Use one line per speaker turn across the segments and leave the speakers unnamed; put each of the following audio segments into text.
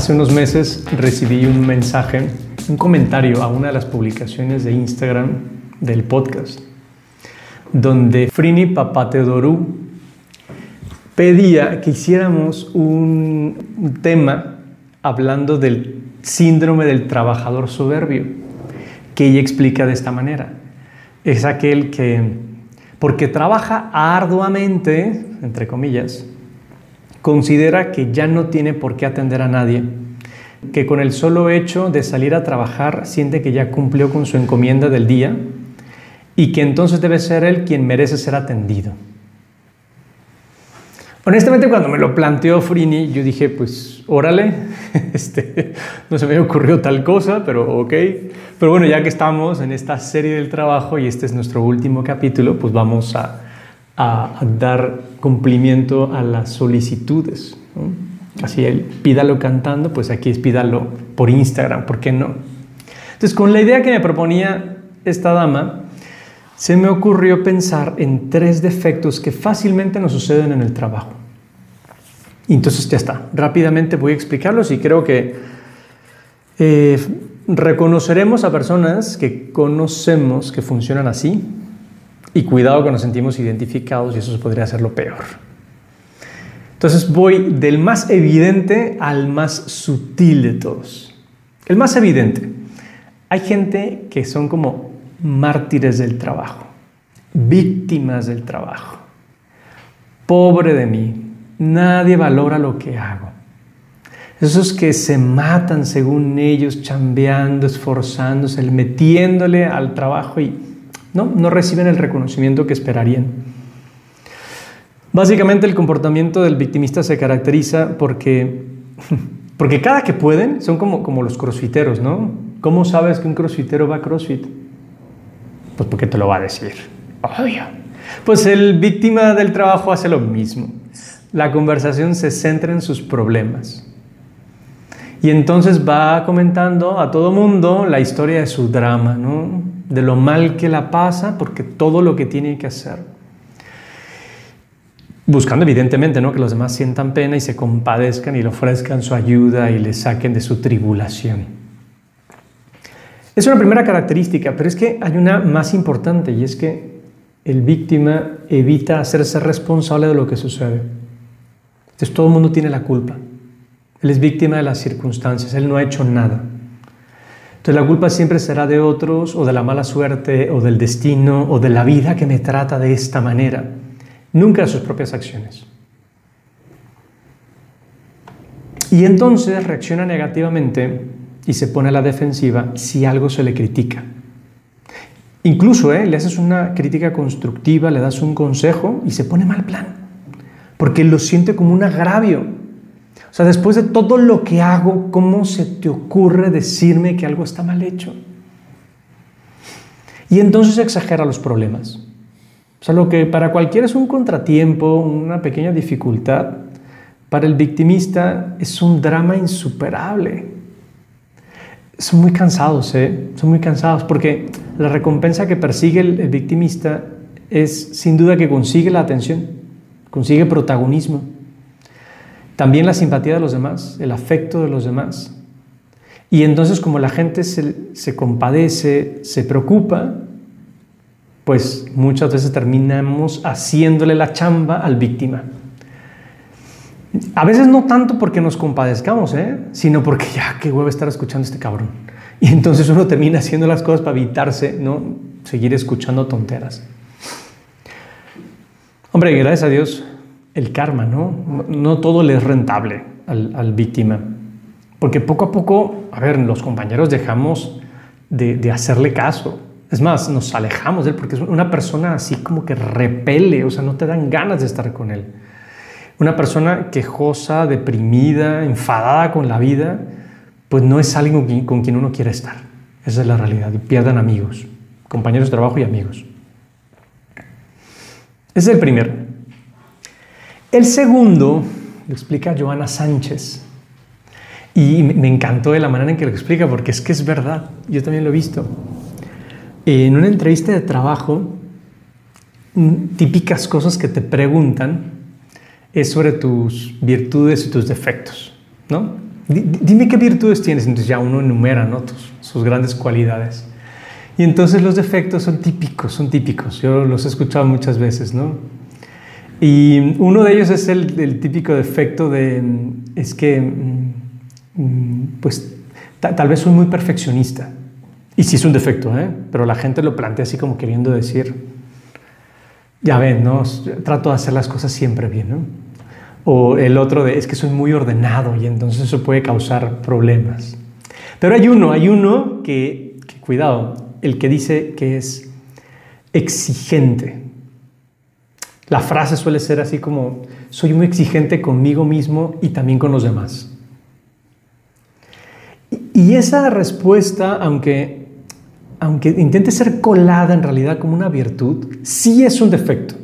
Hace unos meses recibí un mensaje, un comentario a una de las publicaciones de Instagram del podcast, donde Frini Papateodorou pedía que hiciéramos un tema hablando del síndrome del trabajador soberbio, que ella explica de esta manera. Es aquel que, porque trabaja arduamente, entre comillas, considera que ya no tiene por qué atender a nadie, que con el solo hecho de salir a trabajar siente que ya cumplió con su encomienda del día y que entonces debe ser él quien merece ser atendido. Honestamente, cuando me lo planteó Frini, yo dije, pues, órale, este, no se me ocurrió tal cosa, pero ok. Pero bueno, ya que estamos en esta serie del trabajo y este es nuestro último capítulo, pues vamos a, a, dar cumplimiento a las solicitudes. Así él pídalo cantando, pues aquí es pídalo por Instagram, ¿por qué no? Entonces, con la idea que me proponía esta dama, se me ocurrió pensar en tres defectos que fácilmente nos suceden en el trabajo. Y entonces ya está, rápidamente voy a explicarlos y creo que eh, reconoceremos a personas que conocemos que funcionan así y cuidado que nos sentimos identificados y eso podría ser lo peor. Entonces voy del más evidente al más sutil de todos. El más evidente. Hay gente que son como mártires del trabajo, víctimas del trabajo. Pobre de mí, nadie valora lo que hago. Esos que se matan según ellos, chambeando, esforzándose, metiéndole al trabajo y ¿no? no reciben el reconocimiento que esperarían. Básicamente el comportamiento del victimista se caracteriza porque, porque cada que pueden son como, como los crossfiteros, ¿no? ¿Cómo sabes que un crossfitero va a crossfit? Pues porque te lo va a decir. Obvio. Pues el víctima del trabajo hace lo mismo. La conversación se centra en sus problemas. Y entonces va comentando a todo mundo la historia de su drama, ¿no? De lo mal que la pasa, porque todo lo que tiene que hacer. Buscando evidentemente ¿no? que los demás sientan pena y se compadezcan y le ofrezcan su ayuda y le saquen de su tribulación. Es una primera característica, pero es que hay una más importante y es que el víctima evita hacerse responsable de lo que sucede. Entonces todo el mundo tiene la culpa. Él es víctima de las circunstancias, él no ha hecho nada. Entonces la culpa siempre será de otros o de la mala suerte o del destino o de la vida que me trata de esta manera, nunca de sus propias acciones. Y entonces reacciona negativamente y se pone a la defensiva si algo se le critica. Incluso ¿eh? le haces una crítica constructiva, le das un consejo y se pone mal plan, porque lo siente como un agravio o sea, después de todo lo que hago, ¿cómo se te ocurre decirme que algo está mal hecho? Y entonces exagera los problemas. O sea, lo que para cualquiera es un contratiempo, una pequeña dificultad, para el victimista es un drama insuperable. Son muy cansados, ¿eh? Son muy cansados porque la recompensa que persigue el, el victimista es sin duda que consigue la atención, consigue protagonismo. También la simpatía de los demás, el afecto de los demás. Y entonces como la gente se, compadece, se preocupa, pues muchas veces terminamos haciéndole la chamba al víctima. A veces no tanto porque nos compadezcamos, ¿eh? sino porque ya, qué huevo estar escuchando a este cabrón. Y entonces uno termina haciendo las cosas para evitarse, ¿no? Seguir escuchando tonteras. Hombre, gracias a Dios, el karma, ¿no? No todo le es rentable al, víctima. Porque poco a poco, a ver, los compañeros dejamos de, hacerle caso. Es más, nos alejamos de él porque es una persona así como que repele, o sea, no te dan ganas de estar con él. Una persona quejosa, deprimida, enfadada con la vida, pues no es alguien con quien uno quiere estar. Esa es la realidad. Y pierdan amigos, compañeros de trabajo y amigos. Ese es el primero. El segundo lo explica Joana Sánchez. Y me encantó de la manera en que lo explica, porque es que es verdad, yo también lo he visto. En una entrevista de trabajo, típicas cosas que te preguntan es sobre tus virtudes y tus defectos, ¿no? dime qué virtudes tienes. Entonces ya uno enumera ¿no? sus grandes cualidades. Y entonces los defectos son típicos, son típicos. Yo los he escuchado muchas veces, ¿no? Y uno de ellos es el, típico defecto de, es que, mm, mm, pues, tal vez soy muy perfeccionista. Y sí es un defecto, ¿eh? Pero la gente lo plantea así como queriendo decir, ya ven, ¿no? Trato de hacer las cosas siempre bien, ¿no? O el otro de, es que soy muy ordenado y entonces eso puede causar problemas. Pero hay uno, hay uno que cuidado, el que dice que es exigente. La frase suele ser así como, soy muy exigente conmigo mismo y también con los demás. Y esa respuesta, aunque, aunque intente ser colada en realidad como una virtud, sí es un defecto.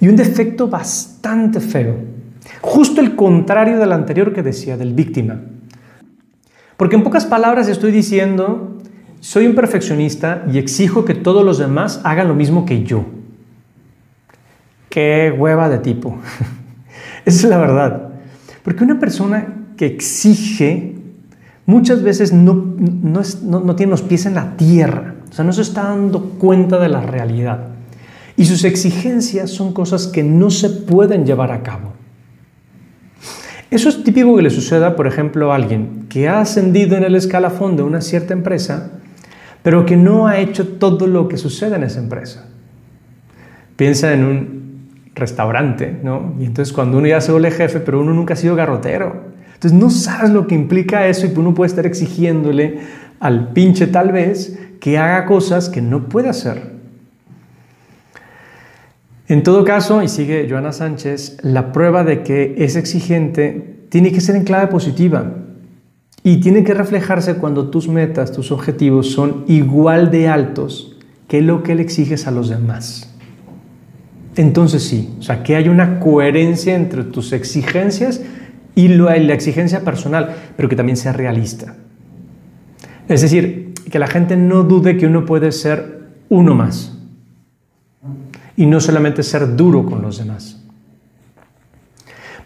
Y un defecto bastante feo. Justo el contrario del anterior que decía, del víctima. Porque en pocas palabras estoy diciendo soy un perfeccionista y exijo que todos los demás hagan lo mismo que yo. Qué hueva de tipo. Esa es la verdad. Porque una persona que exige muchas veces no, no, tiene los pies en la tierra. O sea, no se está dando cuenta de la realidad. Y sus exigencias son cosas que no se pueden llevar a cabo. Eso es típico que le suceda, por ejemplo, a alguien que ha ascendido en el escalafón de una cierta empresa pero que no ha hecho todo lo que sucede en esa empresa. Piensa en un restaurante, ¿no? Y entonces cuando uno ya se vuelve jefe, pero uno nunca ha sido garrotero. Entonces no sabes lo que implica eso y uno puede estar exigiéndole al pinche tal vez que haga cosas que no puede hacer. En todo caso, y sigue Joana Sánchez, la prueba de que es exigente tiene que ser en clave positiva. Y tiene que reflejarse cuando tus metas, tus objetivos son igual de altos que lo que le exiges a los demás. Entonces sí, o sea, que hay una coherencia entre tus exigencias y la exigencia personal, pero que también sea realista. Es decir, que la gente no dude que uno puede ser uno más y no solamente ser duro con los demás.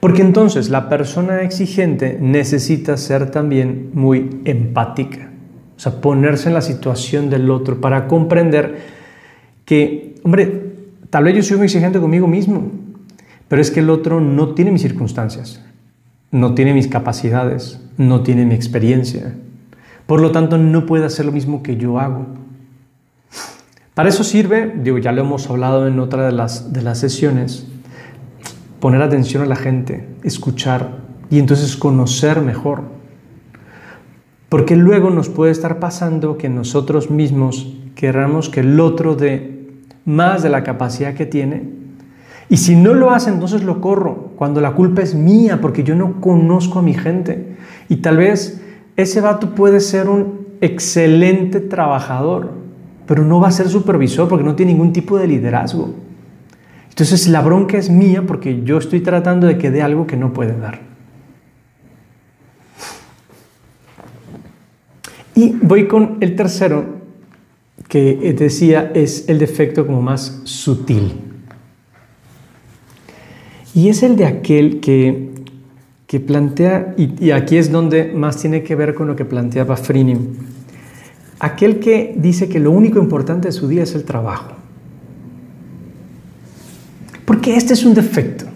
Porque entonces la persona exigente necesita ser también muy empática, o sea, ponerse en la situación del otro para comprender que, hombre, tal vez yo soy muy exigente conmigo mismo, pero es que el otro no tiene mis circunstancias, no tiene mis capacidades, no tiene mi experiencia. Por lo tanto, no puede hacer lo mismo que yo hago. Para eso sirve, digo, ya lo hemos hablado en otra de las, de las sesiones, poner atención a la gente, escuchar y entonces conocer mejor. Porque luego nos puede estar pasando que nosotros mismos queramos que el otro dé más de la capacidad que tiene. Y si no lo hace, entonces lo corro, cuando la culpa es mía, porque yo no conozco a mi gente. Y tal vez ese vato puede ser un excelente trabajador, pero no va a ser supervisor porque no tiene ningún tipo de liderazgo. Entonces la bronca es mía porque yo estoy tratando de que dé algo que no puede dar. Y voy con el tercero, que decía es el defecto como más sutil. Y es el de aquel que, que plantea, y, aquí es donde más tiene que ver con lo que planteaba Frini, aquel que dice que lo único importante de su día es el trabajo. Porque este es un defecto.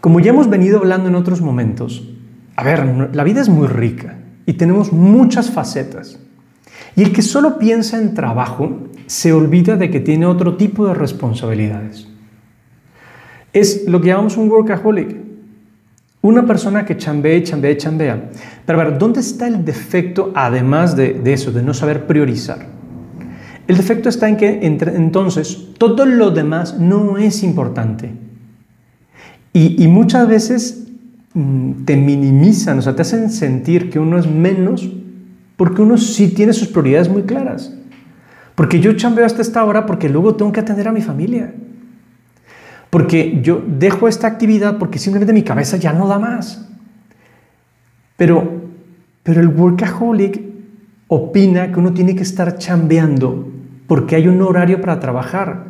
Como ya hemos venido hablando en otros momentos, a ver, la vida es muy rica y tenemos muchas facetas. Y el que solo piensa en trabajo se olvida de que tiene otro tipo de responsabilidades. Es lo que llamamos un workaholic. Una persona que chambea, chambea, chambea. Pero a ver, ¿dónde está el defecto además de, eso, de no saber priorizar? El defecto está en que entonces todo lo demás no es importante. Y, muchas veces mm, te minimizan, o sea, te hacen sentir que uno es menos porque uno sí tiene sus prioridades muy claras. Porque yo chambeo hasta esta hora porque luego tengo que atender a mi familia. Porque yo dejo esta actividad porque simplemente mi cabeza ya no da más. Pero, pero el workaholic opina que uno tiene que estar chambeando porque hay un horario para trabajar,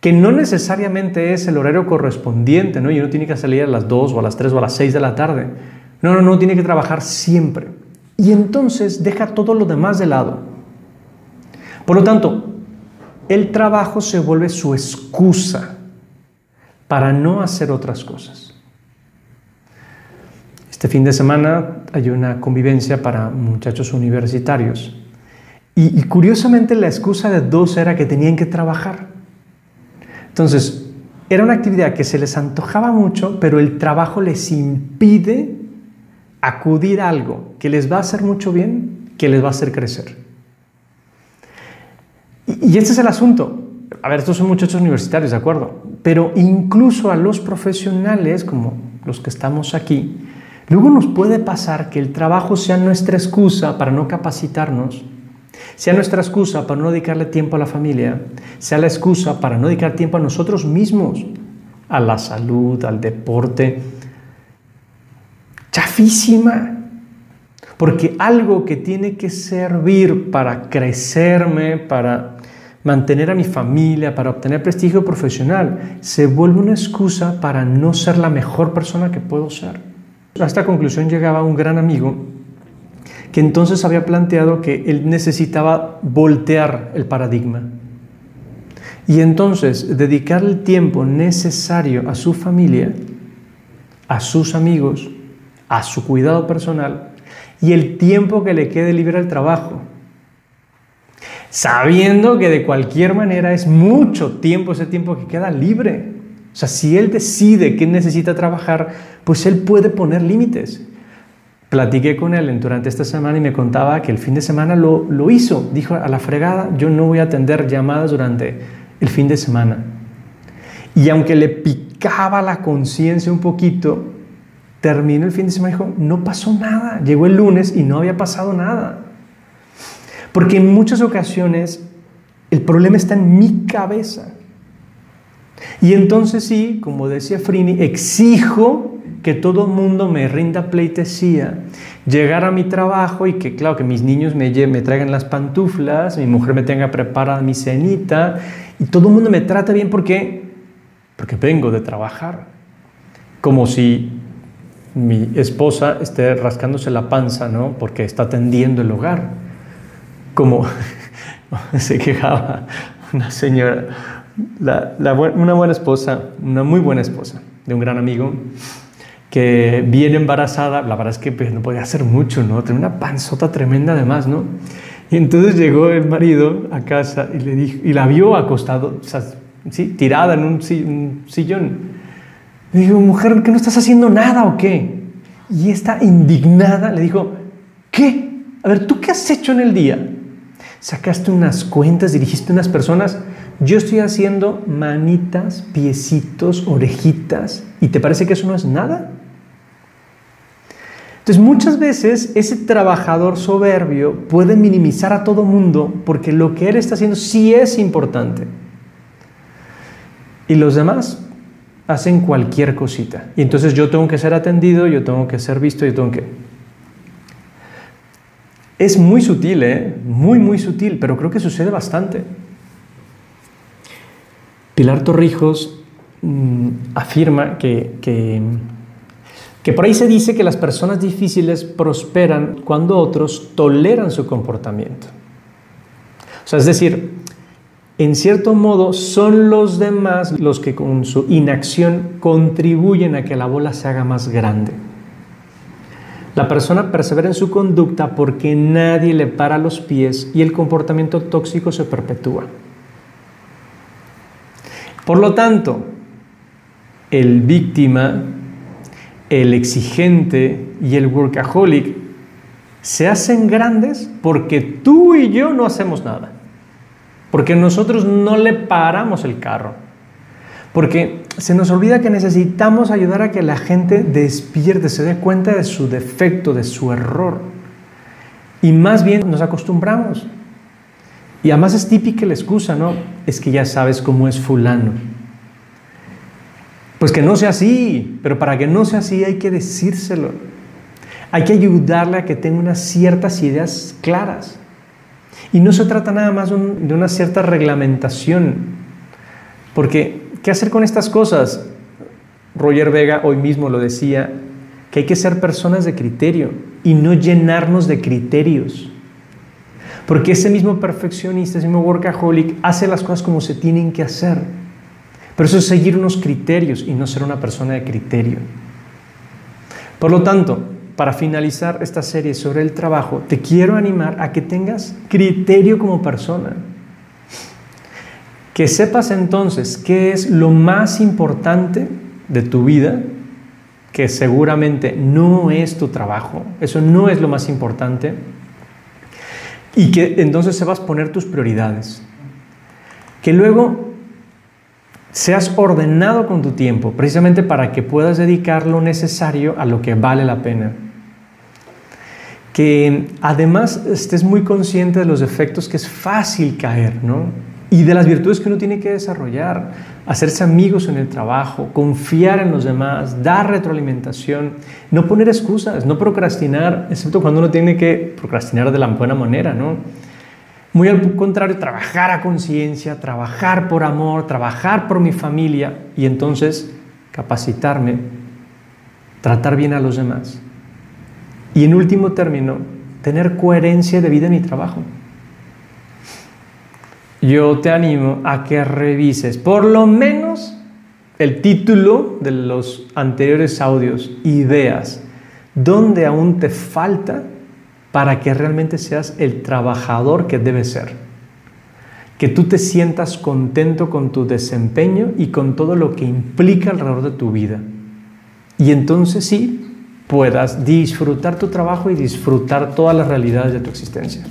que no necesariamente es el horario correspondiente, ¿no? Y uno tiene que salir a las 2 o a las 3 o a las 6 de la tarde, No, no, no, tiene que trabajar siempre. Y entonces deja todo lo demás de lado. Por lo tanto, el trabajo se vuelve su excusa para no hacer otras cosas. Este fin de semana hay una convivencia para muchachos universitarios y, curiosamente la excusa de dos era que tenían que trabajar. Entonces, era una actividad que se les antojaba mucho, pero el trabajo les impide acudir a algo que les va a hacer mucho bien, que les va a hacer crecer. Y, este es el asunto. A ver, estos son muchachos universitarios, ¿de acuerdo? Pero incluso a los profesionales, como los que estamos aquí, luego nos puede pasar que el trabajo sea nuestra excusa para no capacitarnos sea nuestra excusa para no dedicarle tiempo a la familia, sea la excusa para no dedicar tiempo a nosotros mismos, a la salud, al deporte. Chafísima. Porque algo que tiene que servir para crecerme, para mantener a mi familia, para obtener prestigio profesional, se vuelve una excusa para no ser la mejor persona que puedo ser. A esta conclusión llegaba un gran amigo que entonces había planteado que él necesitaba voltear el paradigma. Y entonces dedicar el tiempo necesario a su familia, a sus amigos, a su cuidado personal y el tiempo que le quede libre al trabajo. Sabiendo que de cualquier manera es mucho tiempo ese tiempo que queda libre. O sea, si él decide que necesita trabajar, pues él puede poner límites. Platiqué con él durante esta semana y me contaba que el fin de semana lo, lo hizo. Dijo, a la fregada, yo no voy a atender llamadas durante el fin de semana. Y aunque le picaba la conciencia un poquito, terminó el fin de semana y dijo, no pasó nada. Llegó el lunes y no había pasado nada. Porque en muchas ocasiones el problema está en mi cabeza. Y entonces sí, como decía Frini, exijo que todo el mundo me rinda pleitesía, llegar a mi trabajo y que, claro, que mis niños me, me traigan las pantuflas, mi mujer me tenga preparada mi cenita y todo el mundo me trata bien porque, porque vengo de trabajar. Como si mi esposa esté rascándose la panza, ¿no? Porque está atendiendo el hogar. Como se quejaba una señora, una buena esposa, una muy buena esposa de un gran amigo, que viene embarazada, la verdad es que pues, no podía hacer mucho, ¿no? Tenía una panzota tremenda además, ¿no? Y entonces llegó el marido a casa y, le dijo, y la vio acostado, o sea, ¿sí? tirada en un, sillón. Le dijo, mujer, ¿qué no estás haciendo nada o qué? Y esta indignada le dijo, ¿qué? A ver, ¿tú qué has hecho en el día? Sacaste unas cuentas, dirigiste unas personas. Yo estoy haciendo manitas, piecitos, orejitas. ¿Y te parece que eso no es nada? Entonces muchas veces ese trabajador soberbio puede minimizar a todo mundo porque lo que él está haciendo sí es importante. Y los demás hacen cualquier cosita. Y entonces yo tengo que ser atendido, yo tengo que ser visto, yo tengo que... Es muy sutil, ¿eh? Muy, muy sutil, pero creo que sucede bastante. Pilar Torrijos mm, afirma que, que que por ahí se dice que las personas difíciles prosperan cuando otros toleran su comportamiento. O sea, es decir, en cierto modo son los demás los que con su inacción contribuyen a que la bola se haga más grande. La persona persevera en su conducta porque nadie le para los pies y el comportamiento tóxico se perpetúa. Por lo tanto, el víctima el exigente y el workaholic se hacen grandes porque tú y yo no hacemos nada. Porque nosotros no le paramos el carro. Porque se nos olvida que necesitamos ayudar a que la gente despierte, se dé cuenta de su defecto, de su error. Y más bien nos acostumbramos. Y además es típica la excusa, ¿no? Es que ya sabes cómo es fulano. Pues que no sea así, pero para que no sea así hay que decírselo. Hay que ayudarle a que tenga unas ciertas ideas claras. Y no se trata nada más de una cierta reglamentación. Porque, ¿qué hacer con estas cosas? Roger Vega hoy mismo lo decía, que hay que ser personas de criterio y no llenarnos de criterios. Porque ese mismo perfeccionista, ese mismo workaholic, hace las cosas como se tienen que hacer. Pero eso es seguir unos criterios y no ser una persona de criterio. Por lo tanto, para finalizar esta serie sobre el trabajo, te quiero animar a que tengas criterio como persona. Que sepas entonces qué es lo más importante de tu vida, que seguramente no es tu trabajo, eso no es lo más importante y que entonces sepas poner tus prioridades. Que luego seas ordenado con tu tiempo, precisamente para que puedas dedicar lo necesario a lo que vale la pena. Que además estés muy consciente de los efectos que es fácil caer, ¿no? Y de las virtudes que uno tiene que desarrollar, hacerse amigos en el trabajo, confiar en los demás, dar retroalimentación, no poner excusas, no procrastinar, excepto cuando uno tiene que procrastinar de la buena manera, ¿no? Muy al contrario, trabajar a conciencia, trabajar por amor, trabajar por mi familia y entonces capacitarme, tratar bien a los demás. Y en último término, tener coherencia de vida en mi trabajo yo te animo a que revises por lo menos el título de los anteriores audios ideas dónde aún te falta para que realmente seas el trabajador que debes ser. Que tú te sientas contento con tu desempeño y con todo lo que implica alrededor de tu vida. Y entonces sí, puedas disfrutar tu trabajo y disfrutar todas las realidades de tu existencia.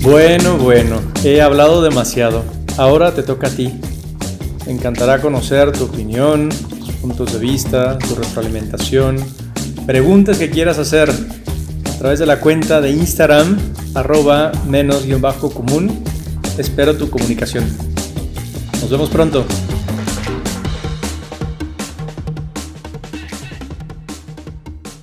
Bueno, bueno, he hablado demasiado. Ahora te toca a ti. Me encantará conocer tu opinión, tus puntos de vista, tu retroalimentación, preguntas que quieras hacer a través de la cuenta de Instagram, arroba menos-común. Espero tu comunicación. Nos vemos pronto.